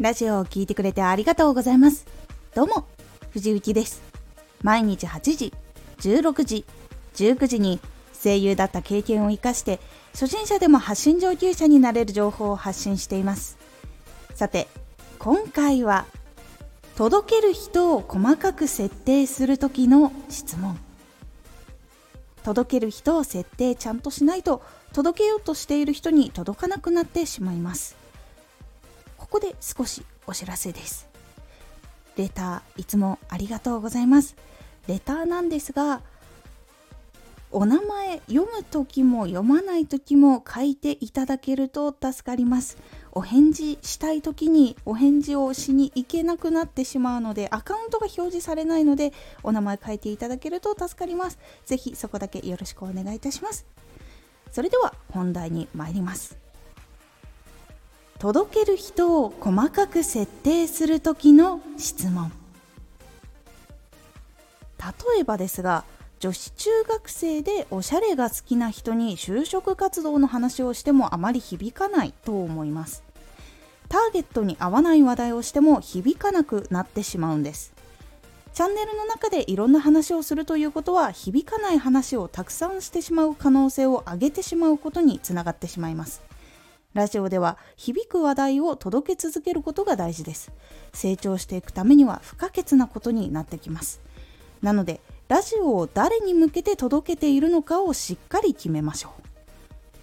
ラジオを聴いてくれてありがとうございます。どうも、藤幸です。毎日8時、16時、19時に声優だった経験を生かして初心者でも発信上級者になれる情報を発信していますさて今回は届ける人を細かく設定する時の質問届ける人を設定ちゃんとしないと届けようとしている人に届かなくなってしまいますここで少しお知らせです。レターいつもありがとうございます。レターなんですがお名前読む時も読まない時も書いていただけると助かります。お返事したい時にお返事をしに行けなくなってしまうのでアカウントが表示されないのでお名前書いていただけると助かります。ぜひそこだけよろしくお願いいたします。それでは本題に参ります。届ける人を細かく設定する時の質問。例えばですが女子中学生でおしゃれが好きな人に就職活動の話をしてもあまり響かないと思います。ターゲットに合わない話題をしても響かなくなってしまうんです。チャンネルの中でいろんな話をするということは響かない話をたくさんしてしまう可能性を上げてしまうことにつながってしまいます。ラジオでは響く話題を届け続けることが大事です。成長していくためには不可欠なことになってきます。なのでラジオを誰に向けて届けているのかをしっかり決めましょう。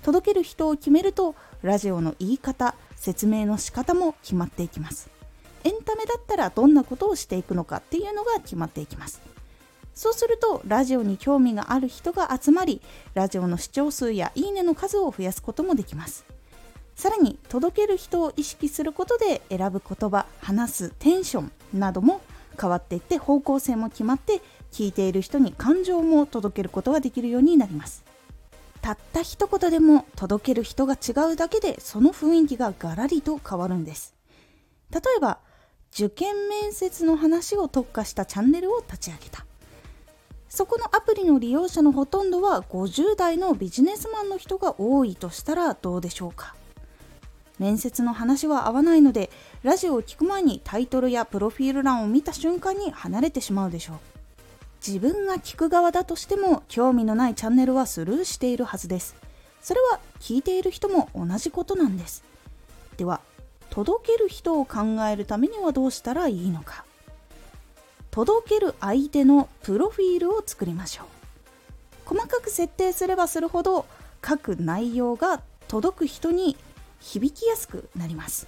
届ける人を決めるとラジオの言い方説明の仕方も決まっていきます。エンタメだったらどんなことをしていくのかっていうのが決まっていきます。そうするとラジオに興味がある人が集まりラジオの視聴数やいいねの数を増やすこともできます。さらに届ける人を意識することで選ぶ言葉話すテンションなども変わっていって方向性も決まって聞いている人に感情も届けることができるようになります。たった一言でも届ける人が違うだけでその雰囲気がガラリと変わるんです。例えば受験面接の話を特化したチャンネルを立ち上げた。そこのアプリの利用者のほとんどは50代のビジネスマンの人が多いとしたらどうでしょうか？面接の話は合わないのでラジオを聞く前にタイトルやプロフィール欄を見た瞬間に離れてしまうでしょう。自分が聞く側だとしても興味のないチャンネルはスルーしているはずです。それは聞いている人も同じことなんです。では届ける人を考えるためにはどうしたらいいのか。届ける相手のプロフィールを作りましょう。細かく設定すればするほど書く内容が届く人に響きやすくなります。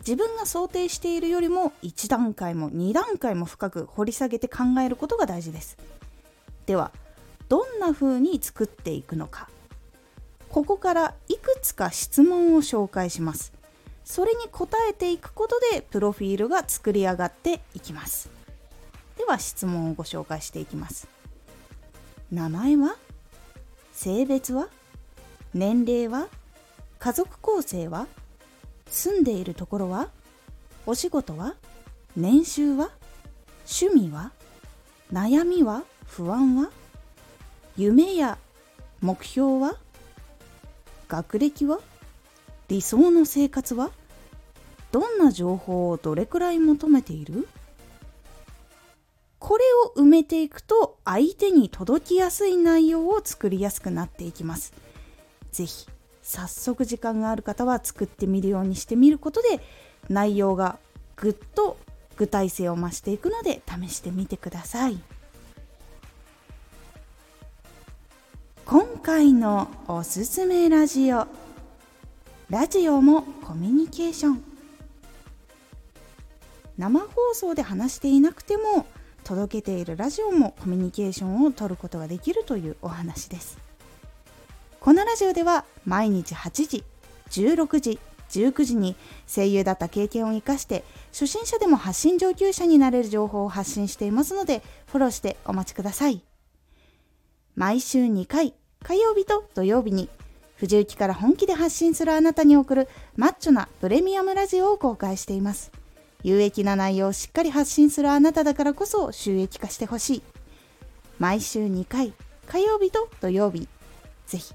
自分が想定しているよりも1段階も2段階も深く掘り下げて考えることが大事です。ではどんな風に作っていくのか。ここからいくつか質問を紹介します。それに答えていくことでプロフィールが作り上がっていきます。では質問をご紹介していきます。名前は？性別は？年齢は？家族構成は？住んでいるところは？お仕事は？年収は？趣味は？悩みは？不安は？夢や目標は？学歴は？理想の生活は？どんな情報をどれくらい求めている？これを埋めていくと相手に届きやすい内容を作りやすくなっていきます。ぜひ早速時間がある方は作ってみるようにしてみることで内容がぐっと具体性を増していくので試してみてください。今回のおすすめラジオ。ラジオもコミュニケーション。生放送で話していなくても届けているラジオもコミュニケーションを取ることができるというお話です。このラジオでは毎日8時、16時、19時に声優だった経験を生かして初心者でも発信上級者になれる情報を発信していますのでフォローしてお待ちください。毎週2回、火曜日と土曜日に藤雪から本気で発信するあなたに送るマッチョなプレミアムラジオを公開しています。有益な内容をしっかり発信するあなただからこそ収益化してほしい。毎週2回、火曜日と土曜日、ぜひ